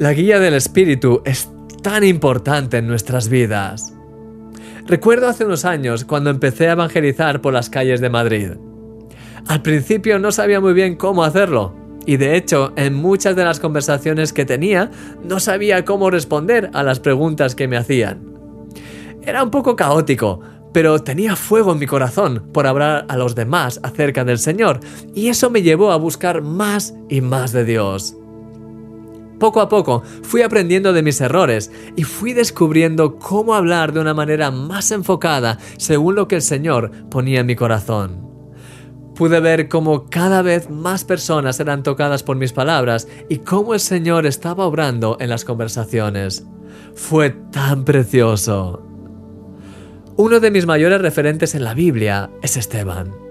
La guía del Espíritu es tan importante en nuestras vidas. Recuerdo hace unos años cuando empecé a evangelizar por las calles de Madrid. Al principio no sabía muy bien cómo hacerlo, y de hecho en muchas de las conversaciones que tenía no sabía cómo responder a las preguntas que me hacían. Era un poco caótico, pero tenía fuego en mi corazón por hablar a los demás acerca del Señor, y eso me llevó a buscar más y más de Dios. Poco a poco fui aprendiendo de mis errores y fui descubriendo cómo hablar de una manera más enfocada según lo que el Señor ponía en mi corazón. Pude ver cómo cada vez más personas eran tocadas por mis palabras y cómo el Señor estaba obrando en las conversaciones. Fue tan precioso. Uno de mis mayores referentes en la Biblia es Esteban.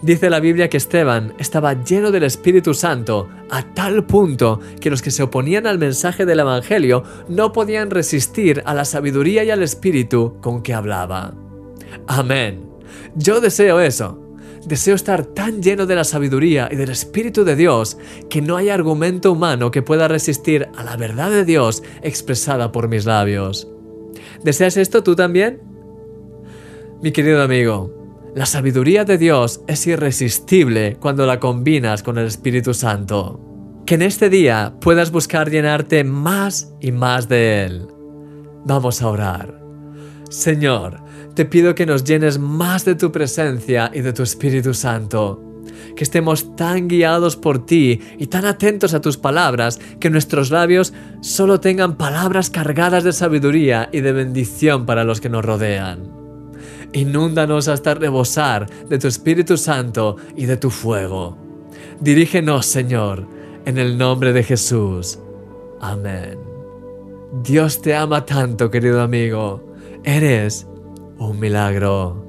Dice la Biblia que Esteban estaba lleno del Espíritu Santo a tal punto que los que se oponían al mensaje del Evangelio no podían resistir a la sabiduría y al Espíritu con que hablaba. Amén. Yo deseo eso. Deseo estar tan lleno de la sabiduría y del Espíritu de Dios que no hay argumento humano que pueda resistir a la verdad de Dios expresada por mis labios. ¿Deseas esto tú también? Mi querido amigo, la sabiduría de Dios es irresistible cuando la combinas con el Espíritu Santo. Que en este día puedas buscar llenarte más y más de Él. Vamos a orar. Señor, te pido que nos llenes más de tu presencia y de tu Espíritu Santo. Que estemos tan guiados por ti y tan atentos a tus palabras que nuestros labios solo tengan palabras cargadas de sabiduría y de bendición para los que nos rodean. Inúndanos hasta rebosar de tu Espíritu Santo y de tu fuego. Dirígenos, Señor, en el nombre de Jesús. Amén. Dios te ama tanto, querido amigo. Eres un milagro.